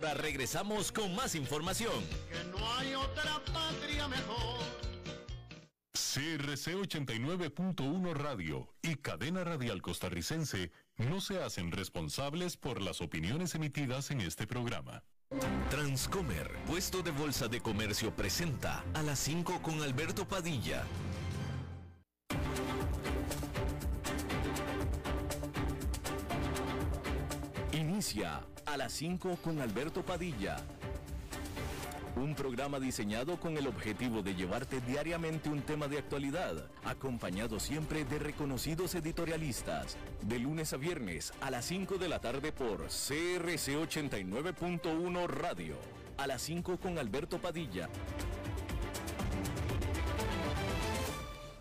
Ahora regresamos con más información. Que no hay otra patria mejor. CRC 89.1 Radio y Cadena Radial Costarricense no se hacen responsables por las opiniones emitidas en este programa. Transcomer, puesto de bolsa de comercio, presenta a las 5 con Alberto Padilla. Inicia a las 5 con Alberto Padilla. Un programa diseñado con el objetivo de llevarte diariamente un tema de actualidad, acompañado siempre de reconocidos editorialistas, de lunes a viernes a las 5 de la tarde por CRC 89.1 Radio. A las 5 con Alberto Padilla.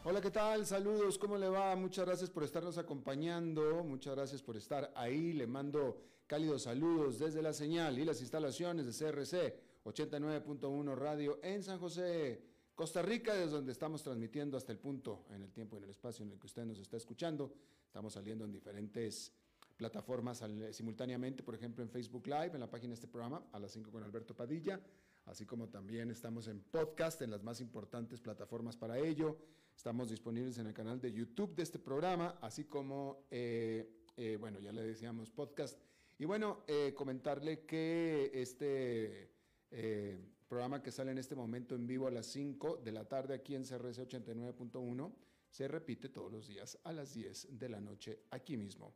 Hola, ¿qué tal? Saludos, ¿cómo le va? Muchas gracias por estarnos acompañando, muchas gracias por estar ahí. Le mando cálidos saludos desde la señal y las instalaciones de CRC 89.1 Radio en San José, Costa Rica, desde donde estamos transmitiendo hasta el punto, en el tiempo y en el espacio en el que usted nos está escuchando. Estamos saliendo en diferentes plataformas simultáneamente, por ejemplo en Facebook Live, en la página de este programa, a las 5 con Alberto Padilla, así como también estamos en podcast, en las más importantes plataformas para ello. Estamos disponibles en el canal de YouTube de este programa, así como, eh, eh, bueno, ya le decíamos podcast. Y bueno, eh, comentarle que este eh, programa que sale en este momento en vivo a las 5 de la tarde aquí en CRC 89.1 se repite todos los días a las 10 de la noche aquí mismo.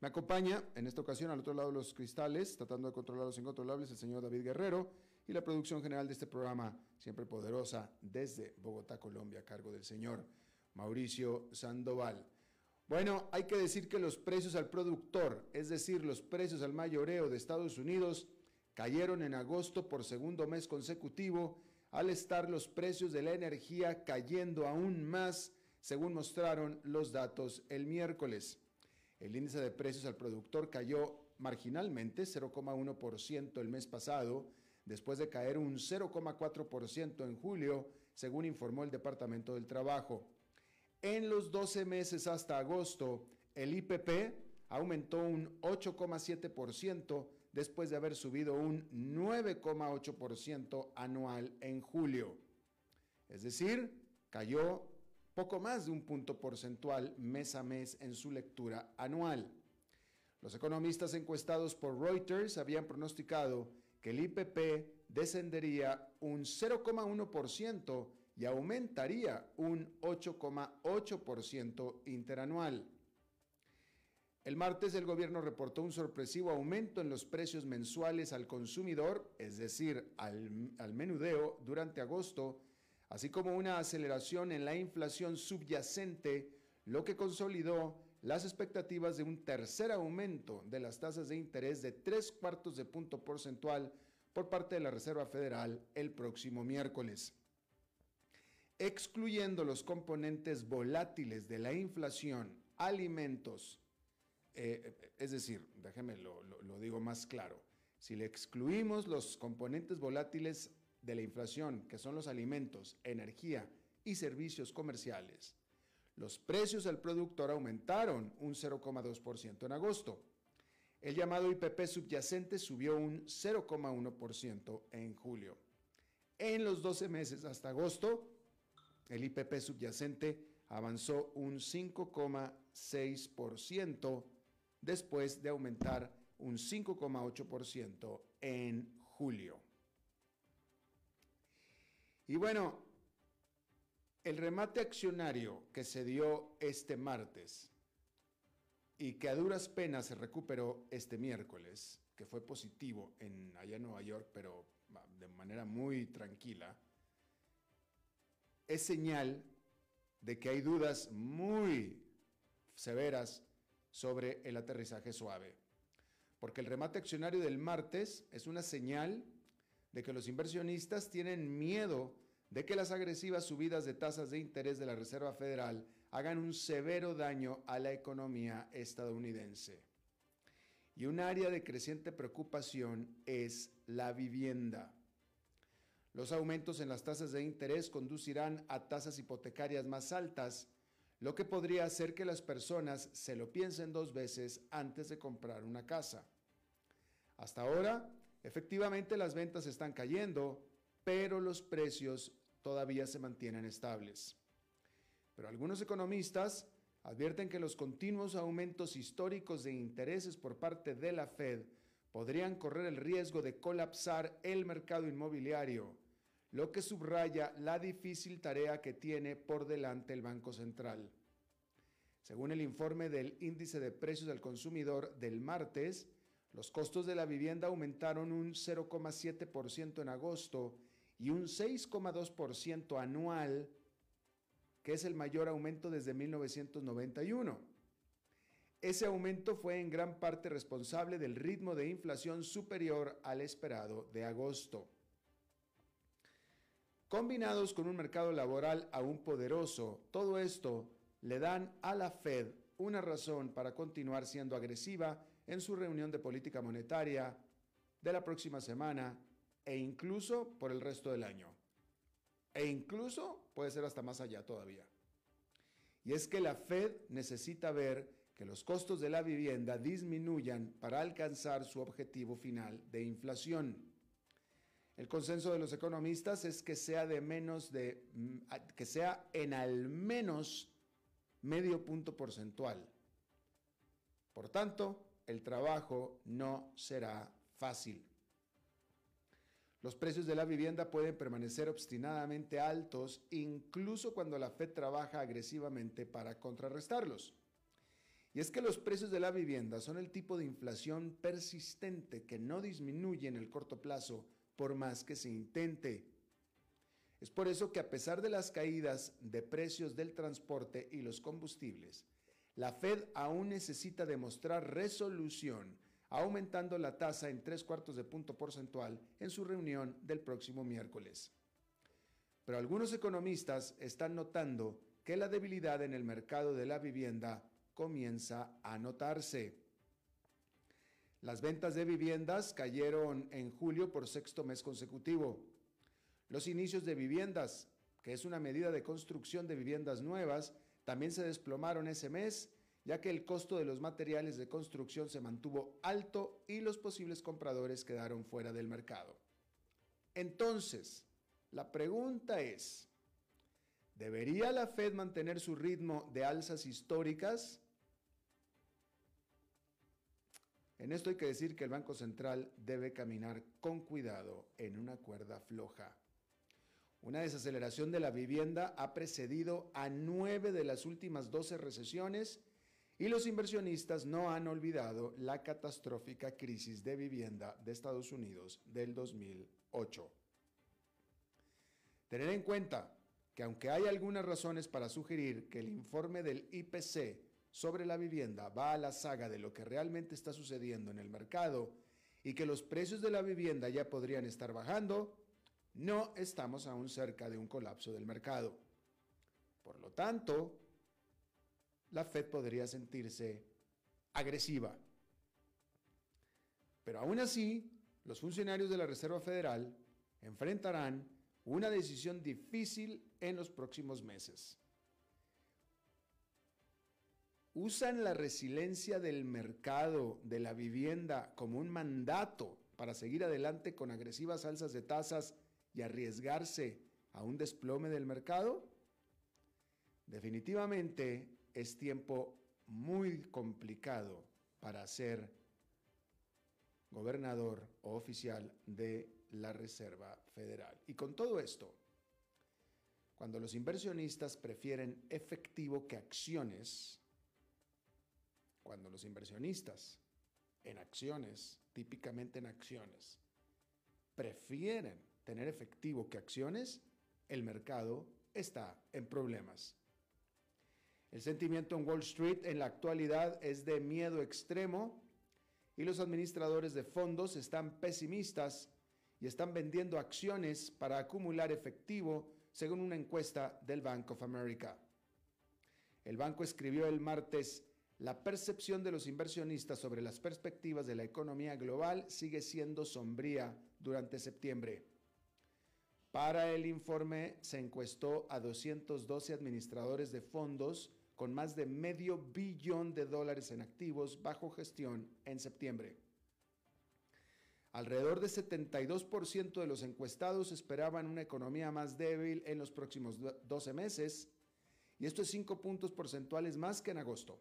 Me acompaña en esta ocasión al otro lado de los cristales, tratando de controlar los incontrolables, el señor David Guerrero y la producción general de este programa, siempre poderosa, desde Bogotá, Colombia, a cargo del señor Mauricio Sandoval. Bueno, hay que decir que los precios al productor, es decir, los precios al mayoreo de Estados Unidos, cayeron en agosto por segundo mes consecutivo, al estar los precios de la energía cayendo aún más, según mostraron los datos el miércoles. El índice de precios al productor cayó marginalmente 0,1% el mes pasado, después de caer un 0,4% en julio, según informó el Departamento del Trabajo. En los 12 meses hasta agosto, el IPP aumentó un 8,7% después de haber subido un 9,8% anual en julio. Es decir, cayó poco más de un punto porcentual mes a mes en su lectura anual. Los economistas encuestados por Reuters habían pronosticado que el IPP descendería un 0,1% y aumentaría un 8,8% interanual. El martes el gobierno reportó un sorpresivo aumento en los precios mensuales al consumidor, es decir, al, al menudeo, durante agosto, así como una aceleración en la inflación subyacente, lo que consolidó las expectativas de un tercer aumento de las tasas de interés de tres cuartos de punto porcentual por parte de la Reserva Federal el próximo miércoles. Excluyendo los componentes volátiles de la inflación, alimentos, eh, es decir, déjeme lo, lo, lo digo más claro, si le excluimos los componentes volátiles de la inflación, que son los alimentos, energía y servicios comerciales, los precios al productor aumentaron un 0,2% en agosto. El llamado IPP subyacente subió un 0,1% en julio. En los 12 meses hasta agosto, el IPP subyacente avanzó un 5,6% después de aumentar un 5,8% en julio. Y bueno, el remate accionario que se dio este martes y que a duras penas se recuperó este miércoles, que fue positivo en, allá en Nueva York, pero de manera muy tranquila, es señal de que hay dudas muy severas sobre el aterrizaje suave. Porque el remate accionario del martes es una señal de que los inversionistas tienen miedo de que las agresivas subidas de tasas de interés de la Reserva Federal hagan un severo daño a la economía estadounidense. Y un área de creciente preocupación es la vivienda. Los aumentos en las tasas de interés conducirán a tasas hipotecarias más altas, lo que podría hacer que las personas se lo piensen dos veces antes de comprar una casa. Hasta ahora, efectivamente las ventas están cayendo, pero los precios todavía se mantienen estables. Pero algunos economistas advierten que los continuos aumentos históricos de intereses por parte de la Fed podrían correr el riesgo de colapsar el mercado inmobiliario, lo que subraya la difícil tarea que tiene por delante el Banco Central. Según el informe del índice de precios al consumidor del martes, los costos de la vivienda aumentaron un 0,7% en agosto y un 6,2% anual, que es el mayor aumento desde 1991. Ese aumento fue en gran parte responsable del ritmo de inflación superior al esperado de agosto. Combinados con un mercado laboral aún poderoso, todo esto le dan a la Fed una razón para continuar siendo agresiva en su reunión de política monetaria de la próxima semana e incluso por el resto del año. E incluso puede ser hasta más allá todavía. Y es que la Fed necesita ver que los costos de la vivienda disminuyan para alcanzar su objetivo final de inflación. El consenso de los economistas es que sea de menos de mm, que sea en al menos medio punto porcentual. Por tanto, el trabajo no será fácil. Los precios de la vivienda pueden permanecer obstinadamente altos incluso cuando la Fed trabaja agresivamente para contrarrestarlos. Y es que los precios de la vivienda son el tipo de inflación persistente que no disminuye en el corto plazo por más que se intente. Es por eso que a pesar de las caídas de precios del transporte y los combustibles, la Fed aún necesita demostrar resolución aumentando la tasa en tres cuartos de punto porcentual en su reunión del próximo miércoles. Pero algunos economistas están notando que la debilidad en el mercado de la vivienda comienza a notarse. Las ventas de viviendas cayeron en julio por sexto mes consecutivo. Los inicios de viviendas, que es una medida de construcción de viviendas nuevas, también se desplomaron ese mes ya que el costo de los materiales de construcción se mantuvo alto y los posibles compradores quedaron fuera del mercado. Entonces, la pregunta es, ¿debería la Fed mantener su ritmo de alzas históricas? En esto hay que decir que el Banco Central debe caminar con cuidado en una cuerda floja. Una desaceleración de la vivienda ha precedido a nueve de las últimas doce recesiones y los inversionistas no han olvidado la catastrófica crisis de vivienda de Estados Unidos del 2008. Tener en cuenta que aunque hay algunas razones para sugerir que el informe del IPC sobre la vivienda va a la saga de lo que realmente está sucediendo en el mercado y que los precios de la vivienda ya podrían estar bajando, no estamos aún cerca de un colapso del mercado. Por lo tanto, la Fed podría sentirse agresiva. Pero aún así, los funcionarios de la Reserva Federal enfrentarán una decisión difícil en los próximos meses. ¿Usan la resiliencia del mercado de la vivienda como un mandato para seguir adelante con agresivas alzas de tasas y arriesgarse a un desplome del mercado? Definitivamente es tiempo muy complicado para ser gobernador o oficial de la Reserva Federal. Y con todo esto, cuando los inversionistas prefieren efectivo que acciones, cuando los inversionistas en acciones, típicamente en acciones, prefieren tener efectivo que acciones, el mercado está en problemas. El sentimiento en Wall Street en la actualidad es de miedo extremo y los administradores de fondos están pesimistas y están vendiendo acciones para acumular efectivo, según una encuesta del Bank of America. El banco escribió el martes, la percepción de los inversionistas sobre las perspectivas de la economía global sigue siendo sombría durante septiembre. Para el informe se encuestó a 212 administradores de fondos con más de medio billón de dólares en activos bajo gestión en septiembre. Alrededor de 72% de los encuestados esperaban una economía más débil en los próximos 12 meses, y esto es 5 puntos porcentuales más que en agosto.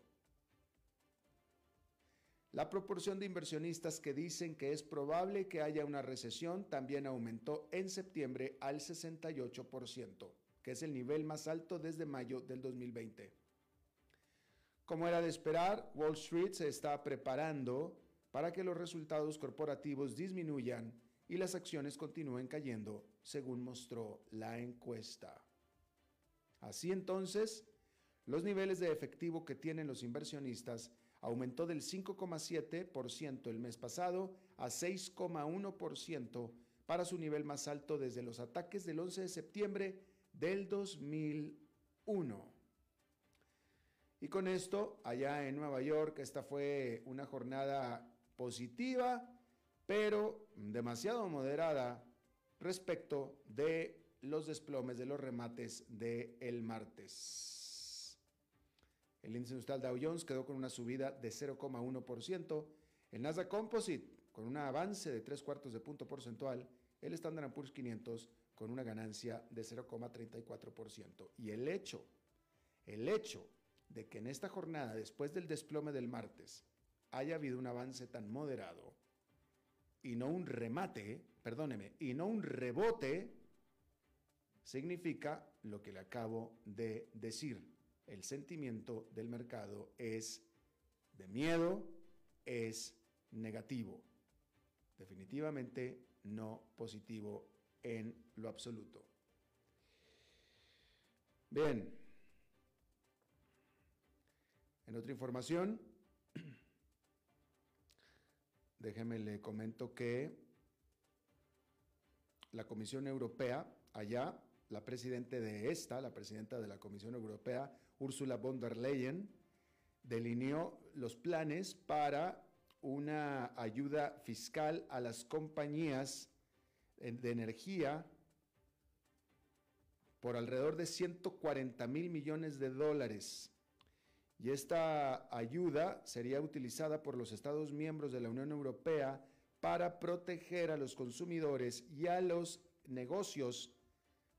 La proporción de inversionistas que dicen que es probable que haya una recesión también aumentó en septiembre al 68%, que es el nivel más alto desde mayo del 2020. Como era de esperar, Wall Street se está preparando para que los resultados corporativos disminuyan y las acciones continúen cayendo, según mostró la encuesta. Así entonces, los niveles de efectivo que tienen los inversionistas aumentó del 5,7% el mes pasado a 6,1% para su nivel más alto desde los ataques del 11 de septiembre del 2001. Y con esto, allá en Nueva York, esta fue una jornada positiva, pero demasiado moderada respecto de los desplomes de los remates del el martes. El índice industrial Dow Jones quedó con una subida de 0,1%, el Nasdaq Composite con un avance de 3 cuartos de punto porcentual, el Standard Poor's 500 con una ganancia de 0,34%. Y el hecho, el hecho de que en esta jornada, después del desplome del martes, haya habido un avance tan moderado y no un remate, perdóneme, y no un rebote, significa lo que le acabo de decir. El sentimiento del mercado es de miedo, es negativo. Definitivamente no positivo en lo absoluto. Bien. En otra información, Déjeme le comento que la Comisión Europea, allá, la presidenta de esta, la presidenta de la Comisión Europea, Ursula von der Leyen, delineó los planes para una ayuda fiscal a las compañías de energía por alrededor de 140 mil millones de dólares. Y esta ayuda sería utilizada por los Estados miembros de la Unión Europea para proteger a los consumidores y a los negocios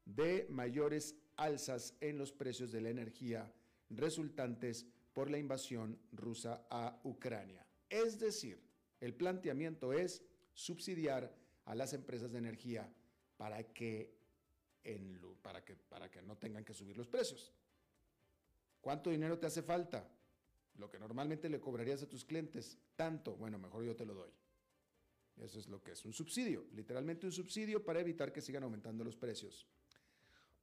de mayores alzas en los precios de la energía resultantes por la invasión rusa a Ucrania. Es decir, el planteamiento es subsidiar a las empresas de energía para que, para que, para que no tengan que subir los precios. ¿Cuánto dinero te hace falta? Lo que normalmente le cobrarías a tus clientes. Tanto. Bueno, mejor yo te lo doy. Eso es lo que es un subsidio. Literalmente un subsidio para evitar que sigan aumentando los precios.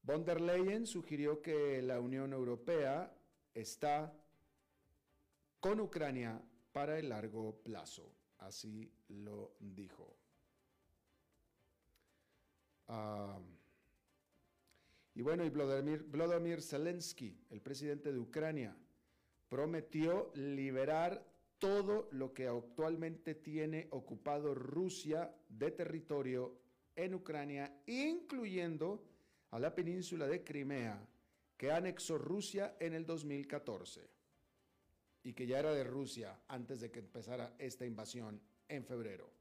Von der Leyen sugirió que la Unión Europea está con Ucrania para el largo plazo. Así lo dijo. Ah, y bueno, y Vladimir, Zelensky, el presidente de Ucrania, prometió liberar todo lo que actualmente tiene ocupado Rusia de territorio en Ucrania, incluyendo a la península de Crimea, que anexó Rusia en el 2014 y que ya era de Rusia antes de que empezara esta invasión en febrero.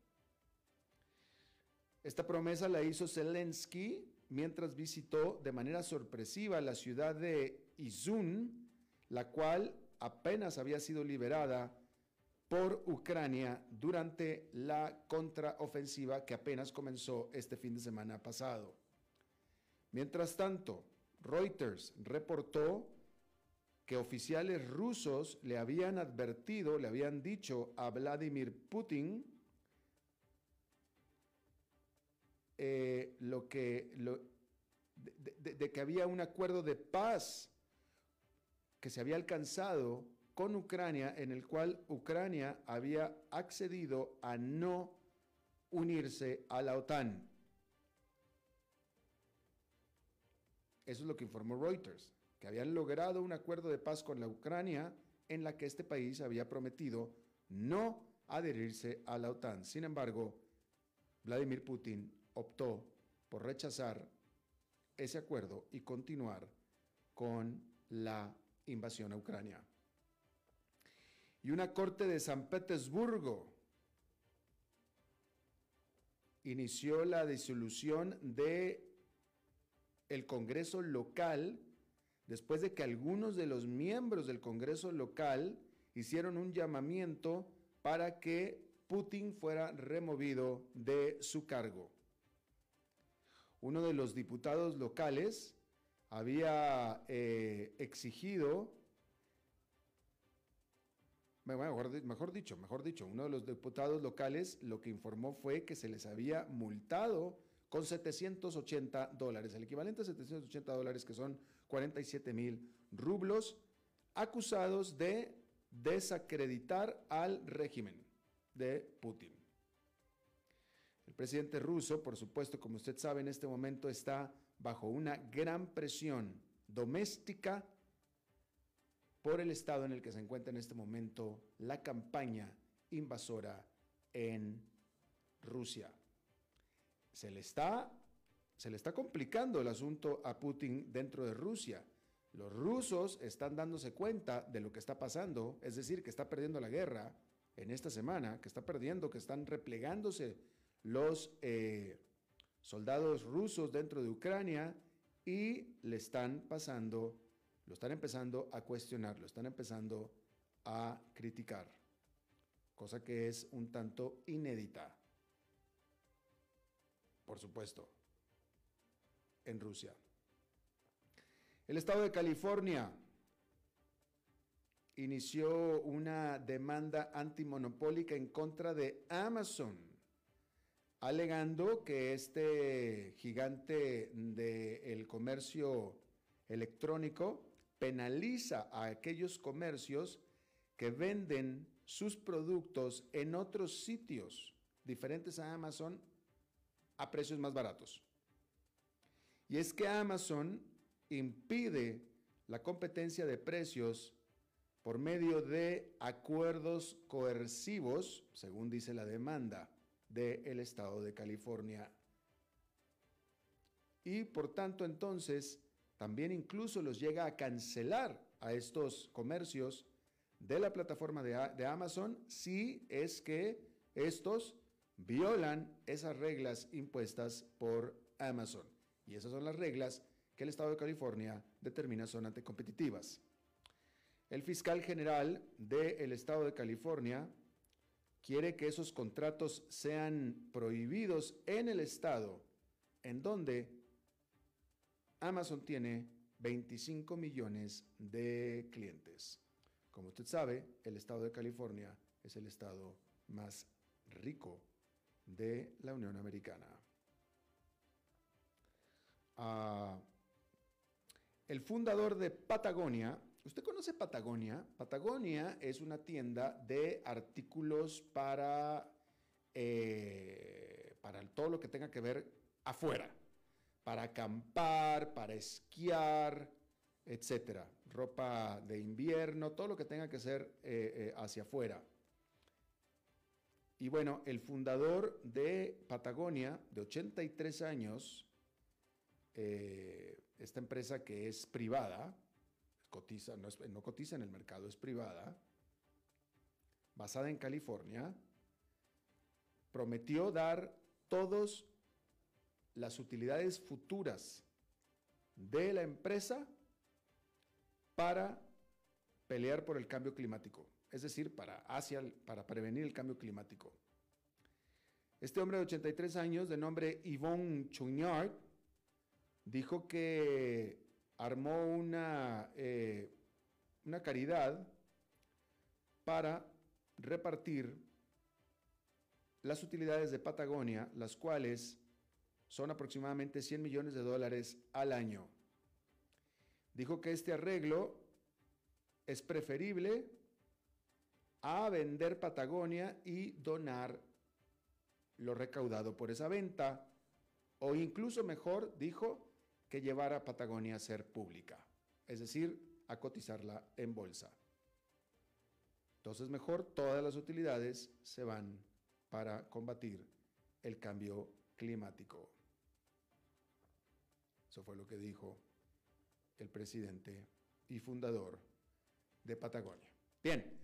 Esta promesa la hizo Zelensky mientras visitó de manera sorpresiva la ciudad de Izun, la cual apenas había sido liberada por Ucrania durante la contraofensiva que apenas comenzó este fin de semana pasado. Mientras tanto, Reuters reportó que oficiales rusos le habían advertido, le habían dicho a Vladimir Putin Eh, lo que, de, que había un acuerdo de paz que se había alcanzado con Ucrania, en el cual Ucrania había accedido a no unirse a la OTAN. Eso es lo que informó Reuters, que habían logrado un acuerdo de paz con la Ucrania en la que este país había prometido no adherirse a la OTAN. Sin embargo, Vladimir Putin optó por rechazar ese acuerdo y continuar con la invasión a Ucrania. Y una corte de San Petersburgo inició la disolución de el Congreso local después de que algunos de los miembros del Congreso local hicieron un llamamiento para que Putin fuera removido de su cargo. Uno de los diputados locales había eh, exigido, mejor, dicho, mejor dicho, uno de los diputados locales lo que informó fue que se les había multado con 780 dólares, el equivalente a 780 dólares que son 47 mil rublos, acusados de desacreditar al régimen de Putin. El presidente ruso, por supuesto, como usted sabe, en este momento está bajo una gran presión doméstica por el estado en el que se encuentra en este momento la campaña invasora en Rusia. Se le está, se le está complicando el asunto a Putin dentro de Rusia. Los rusos están dándose cuenta de lo que está pasando, es decir, que está perdiendo la guerra en esta semana, que está perdiendo, que están replegándose los eh, soldados rusos dentro de Ucrania y le están pasando, lo están empezando a cuestionar, lo están empezando a criticar, cosa que es un tanto inédita, por supuesto, en Rusia. El estado de California inició una demanda antimonopólica en contra de Amazon, alegando que este gigante del comercio electrónico penaliza a aquellos comercios que venden sus productos en otros sitios diferentes a Amazon a precios más baratos. Y es que Amazon impide la competencia de precios por medio de acuerdos coercivos, según dice la demanda del Estado de California. Y por tanto entonces también incluso los llega a cancelar a estos comercios de la plataforma de, Amazon si es que estos violan esas reglas impuestas por Amazon. Y esas son las reglas que el Estado de California determina son anticompetitivas. El fiscal general del Estado de California quiere que esos contratos sean prohibidos en el Estado, en donde Amazon tiene 25 millones de clientes. Como usted sabe, el Estado de California es el estado más rico de la Unión Americana. Ah, el fundador de Patagonia, ¿usted conoce Patagonia? Patagonia es una tienda de artículos para, eh, para todo lo que tenga que ver afuera, para acampar, para esquiar, etcétera. Ropa de invierno, todo lo que tenga que ser eh, eh, hacia afuera. Y bueno, el fundador de Patagonia, de 83 años, esta empresa que es privada, cotiza, no, no cotiza en el mercado, es privada, basada en California, prometió dar todas las utilidades futuras de la empresa para pelear por el cambio climático, es decir, para, hacia, para prevenir el cambio climático. Este hombre de 83 años, de nombre Yvonne Chugnard, dijo que armó una, eh, una caridad para repartir las utilidades de Patagonia, las cuales son aproximadamente 100 millones de dólares al año. Dijo que este arreglo es preferible a vender Patagonia y donar lo recaudado por esa venta, o incluso mejor, dijo, que llevar a Patagonia a ser pública, es decir, a cotizarla en bolsa. Entonces mejor todas las utilidades se van para combatir el cambio climático. Eso fue lo que dijo el presidente y fundador de Patagonia. Bien,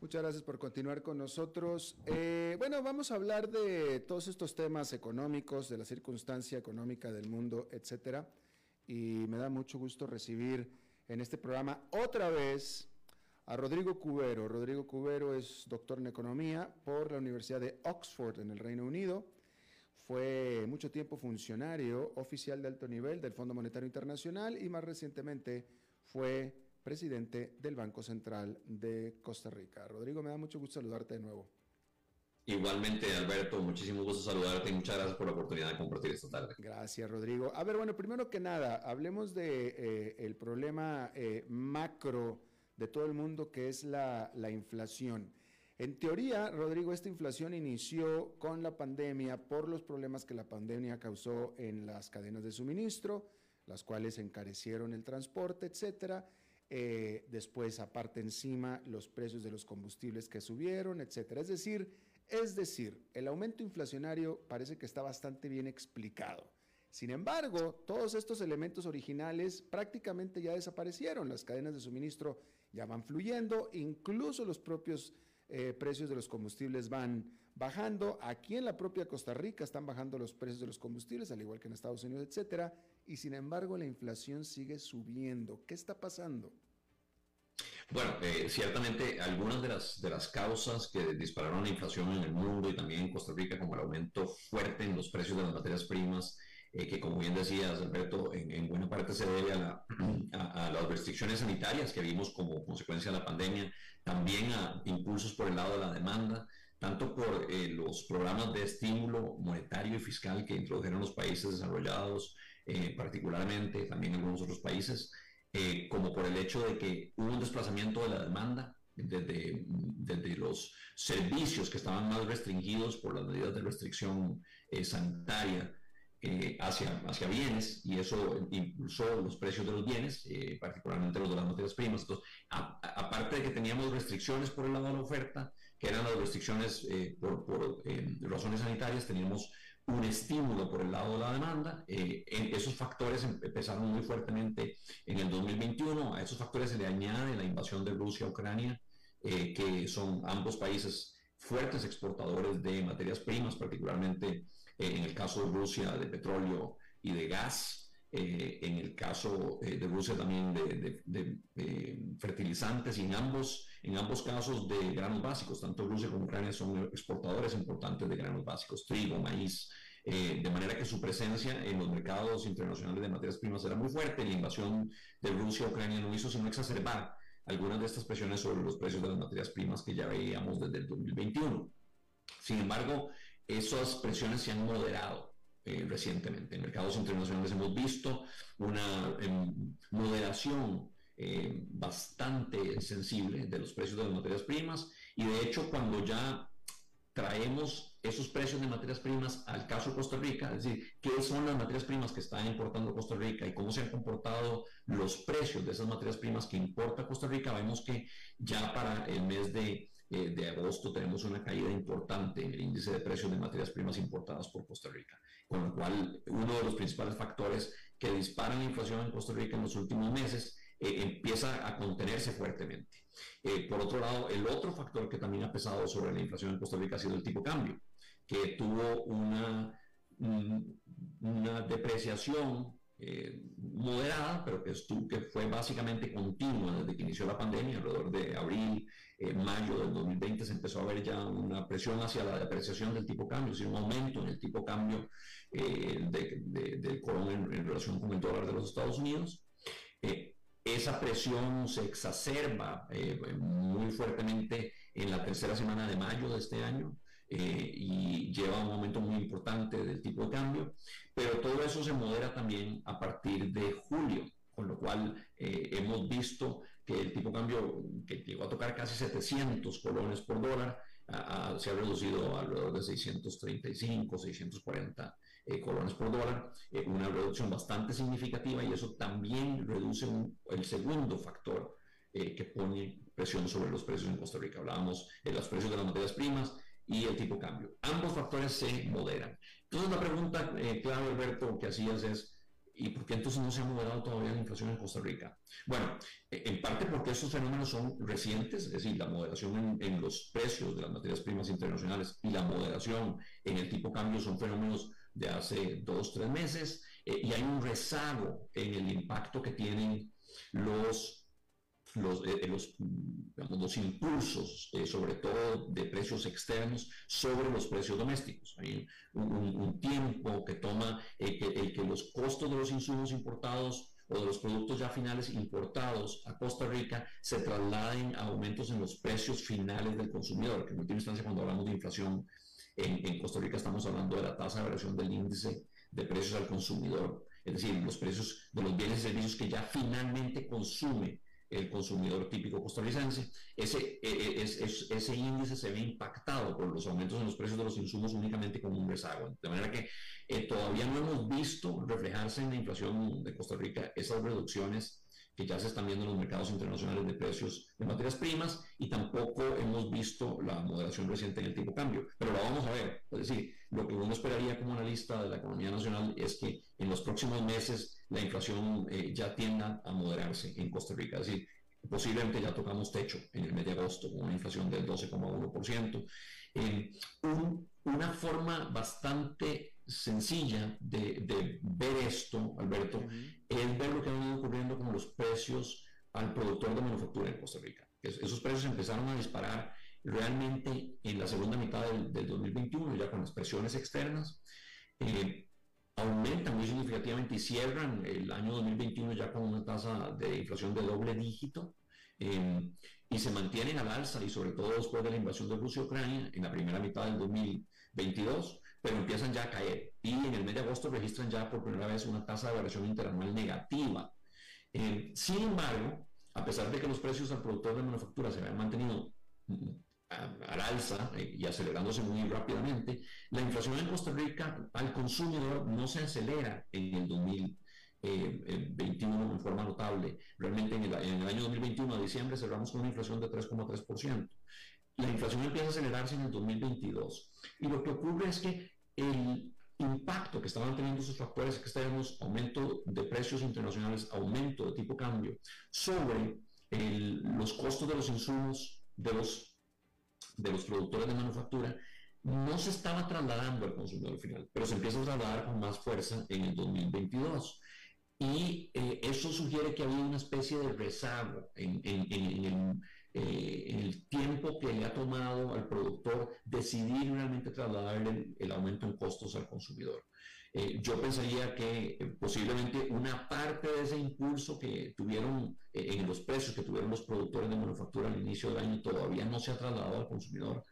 Muchas gracias por continuar con nosotros. Eh, bueno, vamos a hablar de todos estos temas económicos, de la circunstancia económica del mundo, etcétera. Y me da mucho gusto recibir en este programa otra vez a Rodrigo Cubero. Rodrigo Cubero es doctor en economía por la Universidad de Oxford en el Reino Unido. Fue mucho tiempo funcionario oficial de alto nivel del Fondo Monetario Internacional y más recientemente fue presidente del Banco Central de Costa Rica. Rodrigo, me da mucho gusto saludarte de nuevo. Igualmente, Alberto, muchísimo gusto saludarte y muchas gracias por la oportunidad de compartir esta tarde. Gracias, Rodrigo. A ver, bueno, primero que nada, hablemos de eh, el problema eh, macro de todo el mundo que es la, la inflación. En teoría, Rodrigo, esta inflación inició con la pandemia por los problemas que la pandemia causó en las cadenas de suministro, las cuales encarecieron el transporte, etcétera eh, después, aparte encima, los precios de los combustibles que subieron, etcétera. Es decir, es decir, el aumento inflacionario parece que está bastante bien explicado. Sin embargo, todos estos elementos originales prácticamente ya desaparecieron. Las cadenas de suministro ya van fluyendo, incluso los propios eh, precios de los combustibles van bajando. Aquí en la propia Costa Rica están bajando los precios de los combustibles, al igual que en Estados Unidos, etcétera y sin embargo la inflación sigue subiendo. ¿Qué está pasando? Bueno, eh, ciertamente algunas de las, de las causas que dispararon la inflación en el mundo y también en Costa Rica, como el aumento fuerte en los precios de las materias primas, eh, que como bien decías, Alberto, en, buena parte se debe a, a, las restricciones sanitarias que vimos como consecuencia de la pandemia, también a impulsos por el lado de la demanda, tanto por eh, los programas de estímulo monetario y fiscal que introdujeron los países desarrollados, eh, particularmente, también en algunos otros países, eh, como por el hecho de que hubo un desplazamiento de la demanda desde, desde los servicios que estaban más restringidos por las medidas de restricción eh, sanitaria hacia, hacia bienes y eso impulsó los precios de los bienes, particularmente los de las materias primas. Entonces, aparte de que teníamos restricciones por el lado de la oferta, que eran las restricciones por, por razones sanitarias, teníamos un estímulo por el lado de la demanda. Eh, esos factores em, empezaron muy fuertemente en el 2021. A esos factores se le añade la invasión de Rusia a Ucrania, eh, que son ambos países fuertes exportadores de materias primas, particularmente eh, en el caso de Rusia de petróleo y de gas. en el caso de Rusia también de, de fertilizantes y en ambos, en ambos casos de granos básicos, tanto Rusia como Ucrania son exportadores importantes de granos básicos, trigo, maíz, eh, de manera que su presencia en los mercados internacionales de materias primas era muy fuerte. La invasión de Rusia a Ucrania no hizo sino exacerbar algunas de estas presiones sobre los precios de las materias primas que ya veíamos desde el 2021. Sin embargo, esas presiones se han moderado eh, recientemente. En mercados internacionales hemos visto una em, moderación eh, bastante sensible de los precios de las materias primas. Y de hecho cuando ya traemos esos precios de materias primas al caso de Costa Rica, es decir, qué son las materias primas que está importando Costa Rica y cómo se han comportado los precios de esas materias primas que importa Costa Rica, vemos que ya para el mes de, eh, de agosto tenemos una caída importante en el índice de precios de materias primas importadas por Costa Rica, con lo cual uno de los principales factores que disparan la inflación en Costa Rica en los últimos meses eh, empieza a contenerse fuertemente. Eh, por otro lado, el otro factor que también ha pesado sobre la inflación en Costa Rica ha sido el tipo cambio, que tuvo una, mm, una depreciación eh, moderada, pero que, estuvo, que fue básicamente continua desde que inició la pandemia, alrededor de abril, mayo del 2020 se empezó a ver ya una presión hacia la depreciación del tipo de cambio, es decir, un aumento en el tipo de cambio del colón en, relación con el dólar de los Estados Unidos. Esa presión se exacerba muy fuertemente en la tercera semana de mayo de este año. Eh, y lleva un aumento muy importante del tipo de cambio, pero todo eso se modera también a partir de julio, con lo cual eh, hemos visto que el tipo de cambio que llegó a tocar casi 700 colones por dólar, se ha reducido a alrededor de 635, 640 eh, colones por dólar, una reducción bastante significativa y eso también reduce el segundo factor que pone presión sobre los precios en Costa Rica. Hablábamos de los precios de las materias primas, y el tipo de cambio. Ambos factores se moderan. Entonces la pregunta eh, clave, Alberto, que hacías es, ¿y por qué entonces no se ha moderado todavía la inflación en Costa Rica? Bueno, eh, en parte porque estos fenómenos son recientes, es decir, la moderación en, los precios de las materias primas internacionales y la moderación en el tipo de cambio son fenómenos de hace dos, tres meses, eh, y hay un rezago en el impacto que tienen los los, eh, los, impulsos, eh, sobre todo de precios externos, sobre los precios domésticos. Hay un, tiempo que toma eh, que, que, los costos de los insumos importados o de los productos ya finales importados a Costa Rica se trasladen a aumentos en los precios finales del consumidor, que en última instancia cuando hablamos de inflación en, en Costa Rica estamos hablando de la tasa de variación del índice de precios al consumidor, es decir, los precios de los bienes y servicios que ya finalmente consume el consumidor típico costarricense. Ese, e, e, ese índice se ve impactado por los aumentos en los precios de los insumos únicamente como un rezago. De manera que eh, todavía no hemos visto reflejarse en la inflación de Costa Rica esas reducciones que ya se están viendo en los mercados internacionales de precios de materias primas y tampoco hemos visto la moderación reciente en el tipo de cambio. Pero lo vamos a ver. Es decir, lo que uno esperaría como analista de la economía nacional es que en los próximos meses la inflación eh, ya tienda a moderarse en Costa Rica. Es decir, posiblemente ya tocamos techo en el mes de agosto con una inflación del 12,1%. Eh, una forma bastante sencilla de, ver esto, Alberto, es ver lo que ha venido ocurriendo con los precios al productor de manufactura en Costa Rica. esos precios empezaron a disparar realmente en la segunda mitad del, 2021, ya con las presiones externas. Eh, aumentan muy significativamente y cierran el año 2021 ya con una tasa de inflación de doble dígito em, y se mantienen al alza y sobre todo después de la invasión de Rusia Ucrania en la primera mitad del 2022, pero empiezan ya a caer y en el mes de agosto registran ya por primera vez una tasa de variación interanual negativa. Em, sin embargo, a pesar de que los precios al productor de manufactura se habían mantenido al alza eh, y acelerándose muy rápidamente, la inflación en Costa Rica al consumidor no se acelera en el 2021 en forma notable. Realmente en el, año 2021 a diciembre cerramos con una inflación de 3,3%. La inflación empieza a acelerarse en el 2022. Y lo que ocurre es que el impacto que estaban teniendo esos factores tenemos aumento de precios internacionales, aumento de tipo cambio, sobre los costos de los insumos de los de los productores de manufactura no se estaba trasladando al consumidor final, pero se empieza a trasladar con más fuerza en el 2022. Y eh, eso sugiere que había una especie de rezago en, en, eh, el, tiempo que le ha tomado al productor decidir realmente trasladarle el, aumento en costos al consumidor. Eh, yo pensaría que posiblemente una parte de ese impulso que tuvieron en los precios que tuvieron los productores de manufactura al inicio del año todavía no se ha trasladado al consumidor,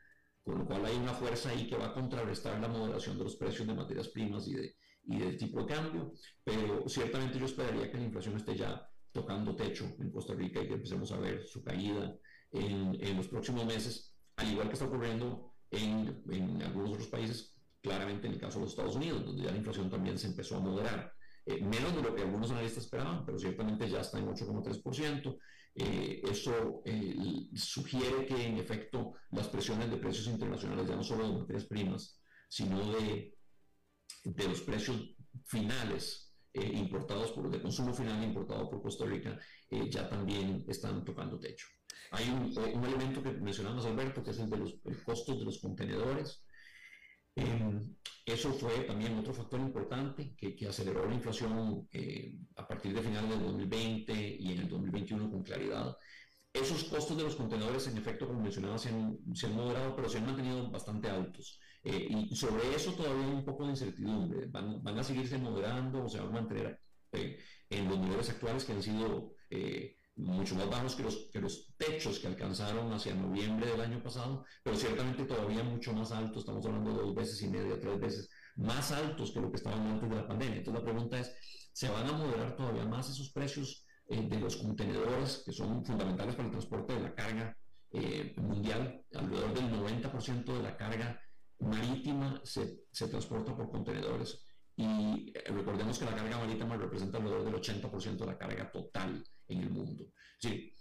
con lo cual hay una fuerza ahí que va a contrarrestar la moderación de los precios de materias primas y, de, y del tipo de cambio, pero ciertamente yo esperaría que la inflación esté ya tocando techo en Costa Rica y que empecemos a ver su caída en, en los próximos meses, al igual que está ocurriendo en, en algunos otros países, claramente en el caso de los Estados Unidos, donde ya la inflación también se empezó a moderar. Eh, menos de lo que algunos analistas esperaban, pero ciertamente ya está en 8,3%. Eh, eso eh, sugiere que en efecto las presiones de precios internacionales, ya no solo de materias primas, sino de, de los precios finales importados por de consumo final importado por Costa Rica, ya también están tocando techo. Hay un, un, elemento que mencionamos, Alberto, que es el de los costos de los contenedores. Em, eso fue también otro factor importante que, que aceleró la inflación eh, a partir de finales del 2020 y en el 2021 con claridad. esos costos de los contenedores, en efecto, como mencionaba, se han, se han moderado, pero se han mantenido bastante altos. Eh, y sobre eso todavía hay un poco de incertidumbre. ¿Van, van a seguirse moderando o se van a mantener eh, en los niveles actuales que han sido eh, mucho más bajos que los, que los techos que alcanzaron hacia noviembre del año pasado, pero ciertamente todavía mucho más altos, estamos hablando dos veces y media, tres veces más altos que lo que estaban antes de la pandemia. Entonces la pregunta es, ¿se van a moderar todavía más esos precios eh, de los contenedores que son fundamentales para el transporte de la carga eh, mundial? Alrededor del 90% de la carga marítima se, se transporta por contenedores. Y eh, recordemos que la carga marítima representa alrededor del 80% de la carga total en el mundo. Sí,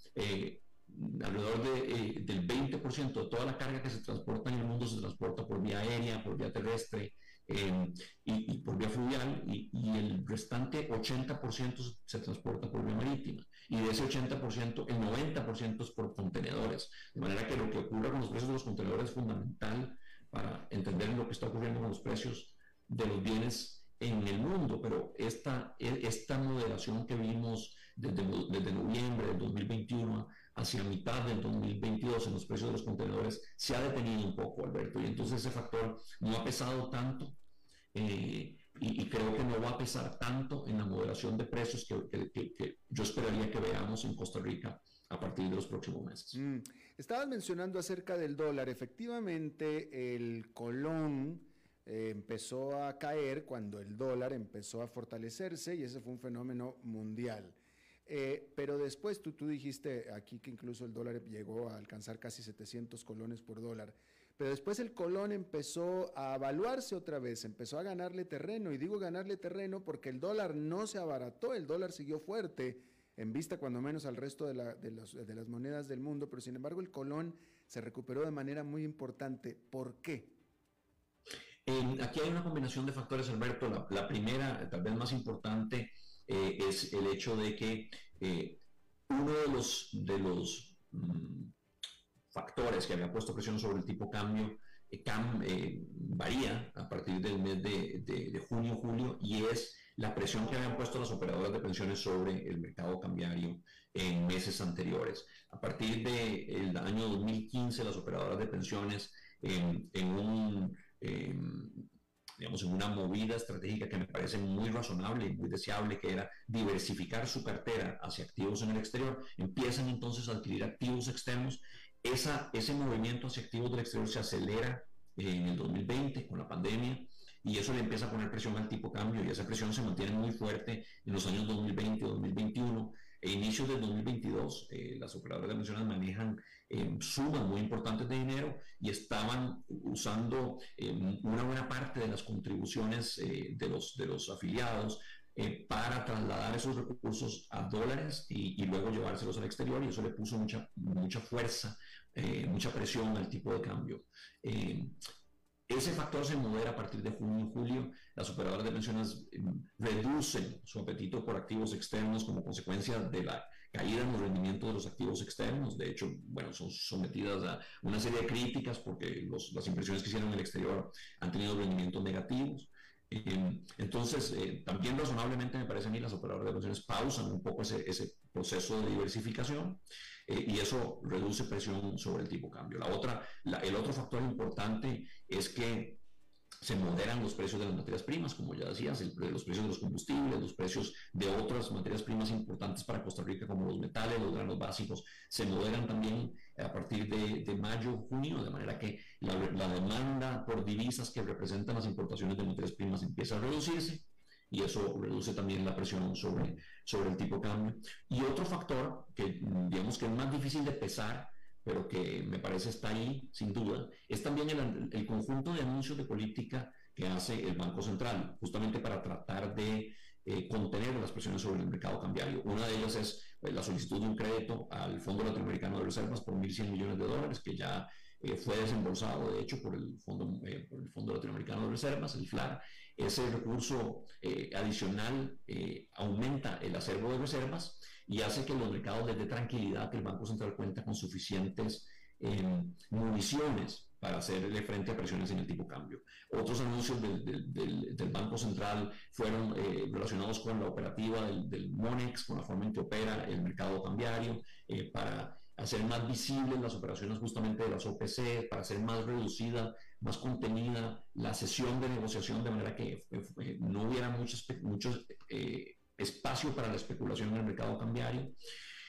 alrededor de, del 20% de toda la carga que se transporta en el mundo se transporta por vía aérea, por vía terrestre, y, por vía fluvial y, el restante 80% se transporta por vía marítima y de ese 80% el 90% es por contenedores. De manera que lo que ocurra con los precios de los contenedores es fundamental para entender lo que está ocurriendo con los precios de los bienes en el mundo, pero esta, esta moderación que vimos desde, desde noviembre del 2021 hacia mitad del 2022 en los precios de los contenedores se ha detenido un poco, Alberto, y entonces ese factor no ha pesado tanto eh, y, creo que no va a pesar tanto en la moderación de precios que, yo esperaría que veamos en Costa Rica a partir de los próximos meses. Mm. Estabas mencionando acerca del dólar. Efectivamente, el colón eh, empezó a caer cuando el dólar empezó a fortalecerse y ese fue un fenómeno mundial. Eh, pero después tú, tú dijiste aquí que incluso el dólar llegó a alcanzar casi 700 colones por dólar. Pero después el colón empezó a evaluarse otra vez, empezó a ganarle terreno. Y digo ganarle terreno porque el dólar no se abarató, el dólar siguió fuerte en vista cuando menos al resto de, las monedas del mundo. Pero sin embargo el colón se recuperó de manera muy importante. ¿Por qué? aquí hay una combinación de factores, Alberto. La, primera, tal vez más importante, eh, es el hecho de que eh, uno de los, de los mm, factores que había puesto presión sobre el tipo cambio eh, cam, varía a partir del mes de, de, junio, julio, y es la presión que habían puesto las operadoras de pensiones sobre el mercado cambiario en meses anteriores. A partir del año 2015, las operadoras de pensiones en, en un digamos, en una movida estratégica que me parece muy razonable y muy deseable, que era diversificar su cartera hacia activos en el exterior, empiezan entonces a adquirir activos externos. Esa, ese movimiento hacia activos del exterior se acelera en el 2020 con la pandemia y eso le empieza a poner presión al tipo cambio y esa presión se mantiene muy fuerte en los años 2020 2021 e inicios del 2022 eh, las operadoras de pensiones manejan eh, sumas muy importantes de dinero y estaban usando eh, una buena parte de las contribuciones eh, de, los, de los afiliados para trasladar esos recursos a dólares y, y, luego llevárselos al exterior y eso le puso mucha, mucha fuerza, mucha presión al tipo de cambio. Ese factor se modera a partir de junio y julio. Las operadoras de pensiones reducen su apetito por activos externos como consecuencia de la caída en los rendimientos de los activos externos. De hecho, bueno, son sometidas a una serie de críticas porque las inversiones que hicieron en el exterior han tenido rendimientos negativos. Eh, entonces, eh, también razonablemente me parece a mí las operadoras de pensiones pausan un poco ese, ese proceso de diversificación eh, y eso reduce presión sobre el tipo de cambio. La otra, el otro factor importante es que se moderan los precios de las materias primas, como ya decías, los precios de los combustibles, los precios de otras materias primas importantes para Costa Rica, como los metales, los granos básicos, se moderan también a partir de, mayo, junio, de manera que la, demanda por divisas que representan las importaciones de materias primas empieza a reducirse y eso reduce también la presión sobre, sobre el tipo de cambio. Y otro factor que digamos que es más difícil de pesar pero que me parece está ahí, sin duda, es también el, conjunto de anuncios de política que hace el Banco Central, justamente para tratar de eh, contener las presiones sobre el mercado cambiario. Una de ellas es pues, la solicitud de un crédito al Fondo Latinoamericano de Reservas por 1.100 millones de dólares, que ya eh, fue desembolsado, de hecho, por el, Fondo, eh, por el Fondo Latinoamericano de Reservas, el FLAR. Ese recurso adicional aumenta el acervo de reservas y hace que los mercados les dé tranquilidad que el Banco Central cuenta con suficientes em, municiones para hacerle frente a presiones en el tipo cambio. Otros anuncios del, del, Banco Central fueron eh, relacionados con la operativa del, MONEX, con la forma en que opera el mercado cambiario, eh, para hacer más visibles las operaciones justamente de las OPC, para hacer más reducida, más contenida la sesión de negociación, de manera que eh, no hubiera mucho, mucho eh, espacio para la especulación en el mercado cambiario.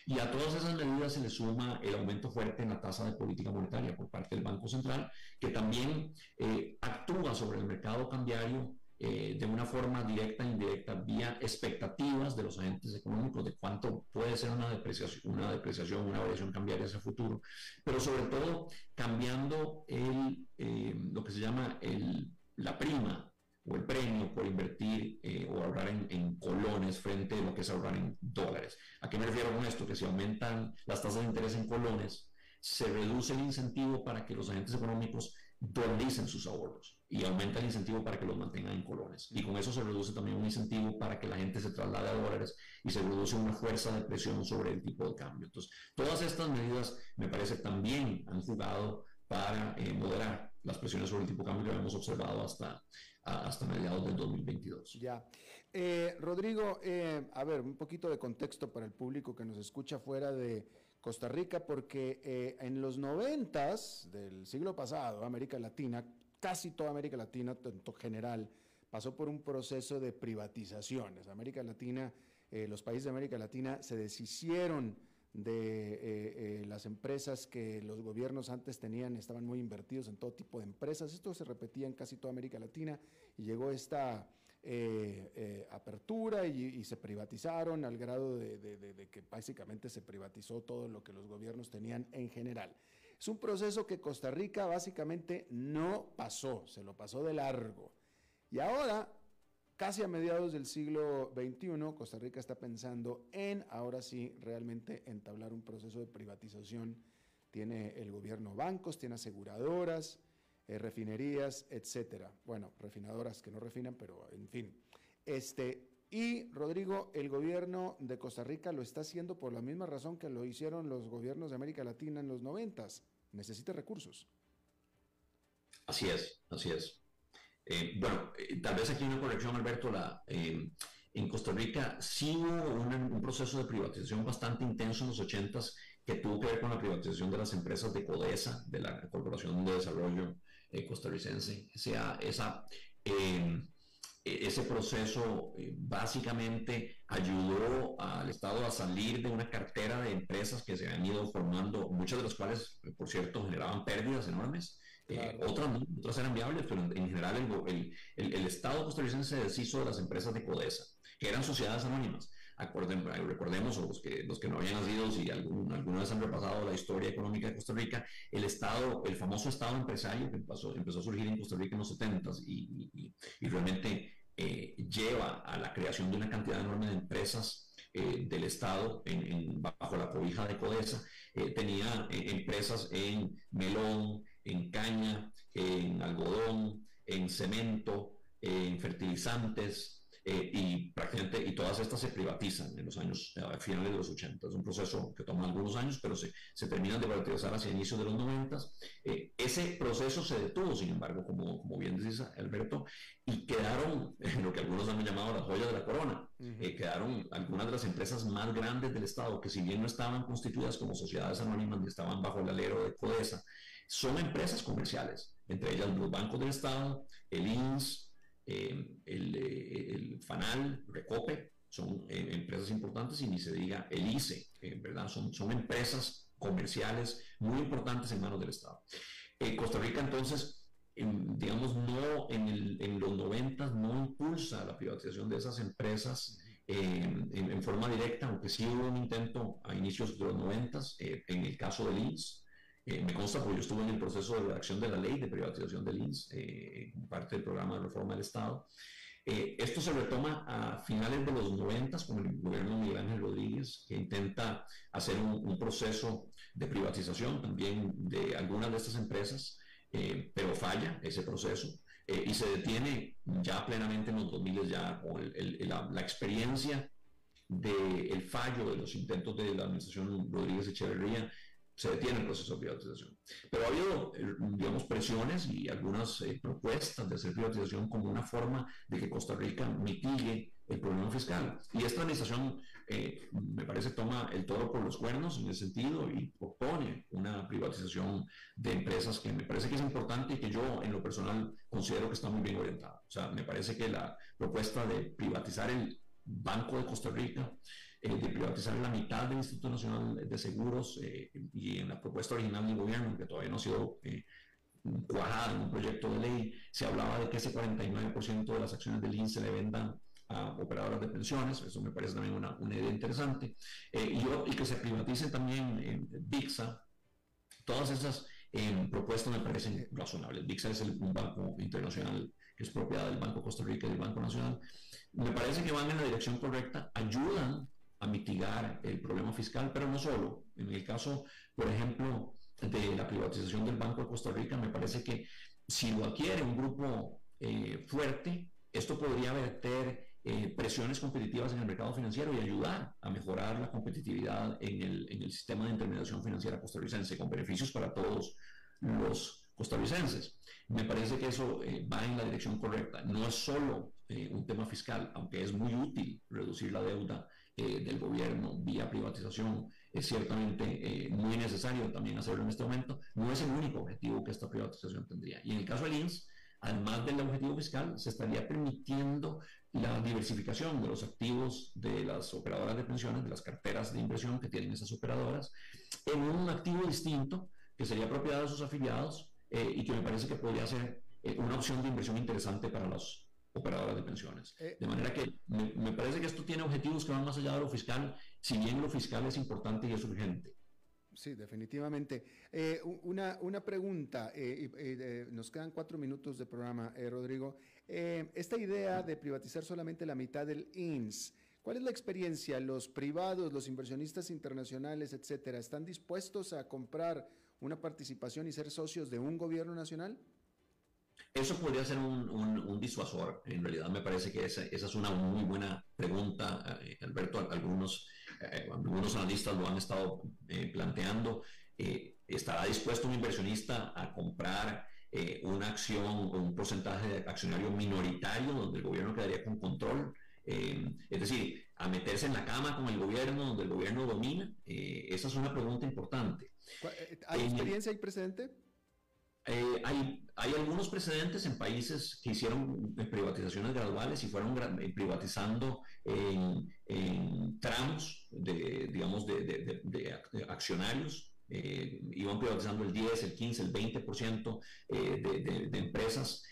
Y a todas esas medidas se le suma el aumento fuerte en la tasa de política monetaria por parte del Banco Central, que también eh, actúa sobre el mercado cambiario eh, de una forma directa e indirecta vía expectativas de los agentes económicos de cuánto puede ser una depreciación, una depreciación, una variación cambiaria hacia el futuro, pero sobre todo cambiando el, eh, lo que se llama el, la prima o el premio por invertir eh, o ahorrar en, en, colones frente a lo que es ahorrar en dólares. ¿A qué me refiero con esto? Que si aumentan las tasas de interés en colones, se reduce el incentivo para que los agentes económicos dolaricen sus ahorros y aumenta el incentivo para que los mantengan en colones. Y con eso se reduce también un incentivo para que la gente se traslade a dólares y se reduce una fuerza de presión sobre el tipo de cambio. Entonces, todas estas medidas me parece también han jugado para eh, moderar las presiones sobre el tipo de cambio que hemos observado hasta, hasta mediados del 2022. Ya. Eh, Rodrigo, eh, a ver, un poquito de contexto para el público que nos escucha fuera de Costa Rica, porque en los noventas del siglo pasado, América Latina, casi toda América Latina, tanto general, pasó por un proceso de privatizaciones. América Latina, eh, los países de América Latina se deshicieron de eh, eh, las empresas que los gobiernos antes tenían, estaban muy invertidos en todo tipo de empresas. Esto se repetía en casi toda América Latina y llegó esta apertura y, se privatizaron al grado de que básicamente se privatizó todo lo que los gobiernos tenían en general. Es un proceso que Costa Rica básicamente no pasó, se lo pasó de largo. Y ahora, casi a mediados del siglo XXI, Costa Rica está pensando en, ahora sí, realmente entablar un proceso de privatización. Tiene el gobierno bancos, tiene aseguradoras, eh, refinerías, etcétera. Bueno, refinadoras que no refinan, pero en fin. Este, y Rodrigo, el gobierno de Costa Rica lo está haciendo por la misma razón que lo hicieron los gobiernos de América Latina en los noventas. Necesita recursos. Así es, así es. Eh, bueno, eh, tal vez aquí una corrección, Alberto. La, eh, en Costa Rica sí hubo un proceso de privatización bastante intenso en los ochentas que tuvo que ver con la privatización de las empresas de CODESA, de la Corporación de Desarrollo Costarricense. O sea, esa e, ese proceso eh, básicamente ayudó al Estado a salir de una cartera de empresas que se han ido formando, muchas de las cuales, eh, por cierto, generaban pérdidas enormes. Eh, otras, otras eran viables, pero en, general el, el, el, Estado costarricense se deshizo de las empresas de CODESA, que eran sociedades anónimas. recordemos, los que, los que no habían nacido, si algún, alguna vez han repasado la historia económica de Costa Rica, el Estado, el famoso Estado empresario que empezó, empezó a surgir en Costa Rica en los 70 y, y, y realmente eh, lleva a la creación de una cantidad enorme de empresas eh, del Estado en, bajo la cobija de Codesa. Eh, tenía empresas en melón, en caña, en algodón, en cemento, en fertilizantes, eh, y prácticamente y todas estas se privatizan en los años a finales de los 80. Es un proceso que toma algunos años, pero se, se terminan de privatizar hacia inicios de los 90. Eh, ese proceso se detuvo, sin embargo, como, como bien dice Alberto, y quedaron lo que algunos han llamado las joyas de la corona. Eh, quedaron algunas de las empresas más grandes del Estado, que si bien no estaban constituidas como sociedades anónimas ni estaban bajo el alero de CODESA, son empresas comerciales, entre ellas los bancos del Estado, el INS, eh, el, eh, el, FANAL, Recope, son eh, empresas importantes y ni se diga el ICE, ¿verdad? Son, son empresas comerciales muy importantes en manos del Estado. Costa Rica entonces, digamos, no en, el, en, los 90 no impulsa la privatización de esas empresas en, en, forma directa, aunque sí hubo un intento a inicios de los 90 en el caso del INS, eh, me consta porque yo estuve en el proceso de redacción de la ley de privatización del INS, eh, parte del programa de reforma del Estado. Eh, esto se retoma a finales de los 90 con el gobierno de Miguel Ángel Rodríguez, que intenta hacer un, proceso de privatización también de algunas de estas empresas, pero falla ese proceso. y se detiene ya plenamente en los 2000 ya con la, la, experiencia del fallo de los intentos de la administración Rodríguez Echeverría se detiene el proceso de privatización. Pero ha habido, eh, digamos, presiones y algunas eh, propuestas de hacer privatización como una forma de que Costa Rica mitigue el problema fiscal. Y esta administración, eh, me parece, toma el toro por los cuernos en ese sentido y propone una privatización de empresas que me parece que es importante y que yo, en lo personal, considero que está muy bien orientada. O sea, me parece que la propuesta de privatizar el Banco de Costa Rica, eh, de privatizar la mitad del Instituto Nacional de Seguros eh, y en la propuesta original del gobierno, que todavía no ha sido cuajada en un proyecto de ley, se hablaba de que ese 49% de las acciones del INSE le vendan a operadoras de pensiones, eso me parece también una, una idea interesante, eh, y, y, que se privaticen también en VIXA, todas esas eh, propuestas me parecen razonables. VIXA es el, un banco internacional que es propiedad del Banco Costa Rica y del Banco Nacional. Me parece que van en la dirección correcta, ayudan a mitigar el problema fiscal, pero no solo. En el caso, por ejemplo, de la privatización del Banco de Costa Rica, me parece que si lo adquiere un grupo eh, fuerte, esto podría verter eh, presiones competitivas en el mercado financiero y ayudar a mejorar la competitividad en el, en el sistema de intermediación financiera costarricense, con beneficios para todos los costarricenses. Me parece que eso eh, va en la dirección correcta. No es solo eh, un tema fiscal, aunque es muy útil reducir la deuda del gobierno vía privatización, es ciertamente muy necesario también hacerlo en este momento. No es el único objetivo que esta privatización tendría. Y en el caso del INS, además del objetivo fiscal, se estaría permitiendo la diversificación de los activos de las operadoras de pensiones, de las carteras de inversión que tienen esas operadoras, en un activo distinto que sería propiedad de sus afiliados eh, y que me parece que podría ser eh, una opción de inversión interesante para las operadoras de pensiones. Eh, de manera que me, me, parece que esto tiene objetivos que van más allá de lo fiscal, si bien lo fiscal es importante y es urgente. Sí, definitivamente. Eh, una, una, pregunta, eh, eh, nos quedan cuatro minutos de programa, Rodrigo. esta idea de privatizar solamente la mitad del INS, ¿cuál es la experiencia? ¿Los privados, los inversionistas internacionales, etcétera, están dispuestos a comprar una participación y ser socios de un gobierno nacional? Eso podría ser un, un, disuasor. En realidad me parece que esa, esa es una muy buena pregunta, Alberto. Algunos eh, algunos analistas lo han estado eh, planteando, eh, ¿estará dispuesto un inversionista a comprar una acción o un porcentaje de accionario minoritario donde el gobierno quedaría con control? es decir, a meterse en la cama con el gobierno, donde el gobierno domina? esa es una pregunta importante. ¿Hay experiencia, hay precedente? Eh, hay, hay, algunos precedentes en países que hicieron eh, privatizaciones graduales y fueron eh, privatizando en, en, tramos de, digamos, de, de, de accionarios. iban privatizando el 10, el 15, el 20% de, empresas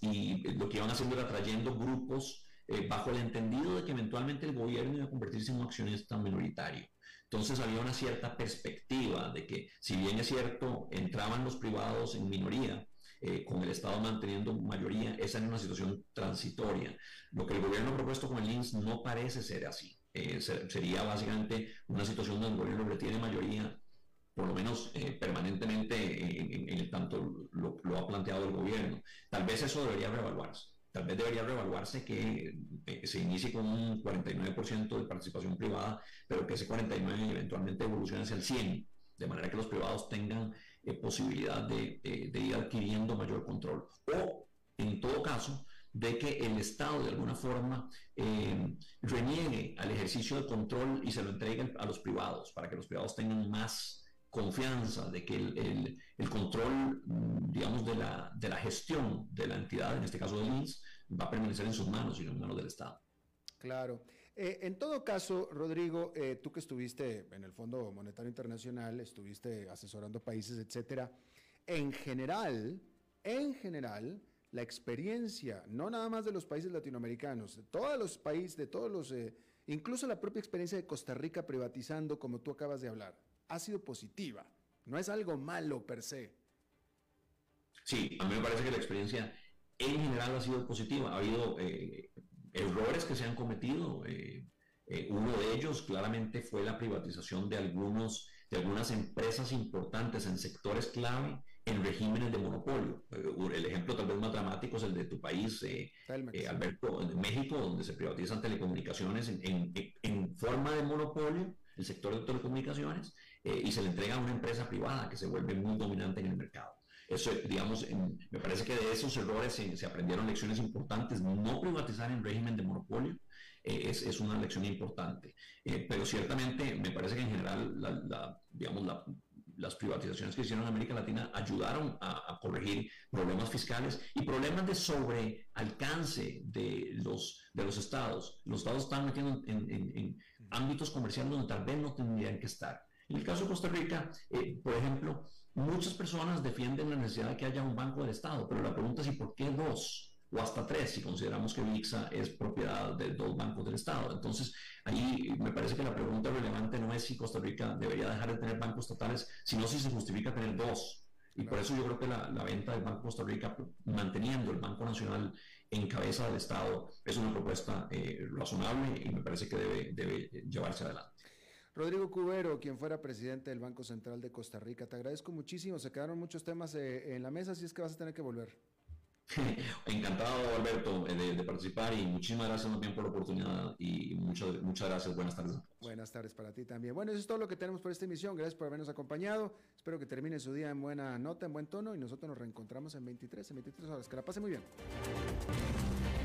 y lo que iban haciendo era trayendo grupos bajo el entendido de que eventualmente el gobierno iba a convertirse en un accionista minoritario. Entonces había una cierta perspectiva de que, si bien es cierto, entraban los privados en minoría, eh, con el Estado manteniendo mayoría, esa era una situación transitoria. Lo que el gobierno ha propuesto con el INS no parece ser así. Eh, sería básicamente una situación donde el gobierno retiene mayoría, por lo menos eh, permanentemente, en, el tanto lo, lo ha planteado el gobierno. Tal vez eso debería reevaluarse tal vez debería reevaluarse que eh, se inicie con un 49% de participación privada, pero que ese 49% eventualmente evolucione hacia el 100%, de manera que los privados tengan eh, posibilidad de, eh, de, ir adquiriendo mayor control. O, en todo caso, de que el Estado de alguna forma reniegue al ejercicio de control y se lo entregue a los privados, para que los privados tengan más confianza de que el, el, control, mm, digamos, de la, de la, gestión de la entidad, en este caso del INS, va a permanecer en sus manos y no en manos del Estado. Claro. Eh, en todo caso, Rodrigo, eh, tú que estuviste en el Fondo Monetario Internacional, estuviste asesorando países, etcétera, en general, en general, la experiencia, no nada más de los países latinoamericanos, de todos los países, de todos los, eh, incluso la propia experiencia de Costa Rica privatizando, como tú acabas de hablar, ha sido positiva. No es algo malo per se. Sí, a mí me parece que la experiencia en general ha sido positiva. Ha habido eh, errores que se han cometido. Eh, eh, uno de ellos claramente fue la privatización de, algunos, de algunas empresas importantes en sectores clave en regímenes de monopolio. el ejemplo tal vez más dramático es el de tu país, Alberto, en México, donde se privatizan telecomunicaciones en, en, en forma de monopolio, el sector de telecomunicaciones, eh, y se le entrega a una empresa privada que se vuelve muy dominante en el mercado. Eso, digamos, me parece que de esos errores se, aprendieron lecciones importantes. No privatizar en régimen de monopolio eh, es, una lección importante. Eh, pero ciertamente me parece que en general, la, digamos, las privatizaciones que hicieron en América Latina ayudaron a, corregir problemas fiscales y problemas de sobrealcance de los, de los estados. Los estados están metiendo en, ámbitos comerciales donde tal vez no tendrían que estar. En el caso de Costa Rica, eh, por ejemplo, Muchas personas defienden la necesidad de que haya un banco del Estado, pero la pregunta es ¿y por qué dos? O hasta tres, si consideramos que VIXA es propiedad de dos bancos del Estado. Entonces, ahí me parece que la pregunta relevante no es si Costa Rica debería dejar de tener bancos estatales, sino si se justifica tener dos. Y por eso yo creo que la, venta del Banco Costa Rica, manteniendo el Banco Nacional en cabeza del Estado, es una propuesta eh, razonable y me parece que debe, debe llevarse adelante. Rodrigo Cubero, quien fuera presidente del Banco Central de Costa Rica, te agradezco muchísimo. Se quedaron muchos temas eh, en la mesa, así es que vas a tener que volver. Encantado, Alberto, eh, de, participar y muchísimas gracias también por la oportunidad y muchas, muchas gracias. Buenas tardes. Buenas tardes para ti también. Bueno, eso es todo lo que tenemos por esta emisión. Gracias por habernos acompañado. Espero que termine su día en buena nota, en buen tono y nosotros nos reencontramos en 23, en 23 horas. Que la pase muy bien.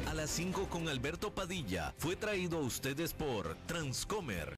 A las 5 con Alberto Padilla fue traído a ustedes por Transcomer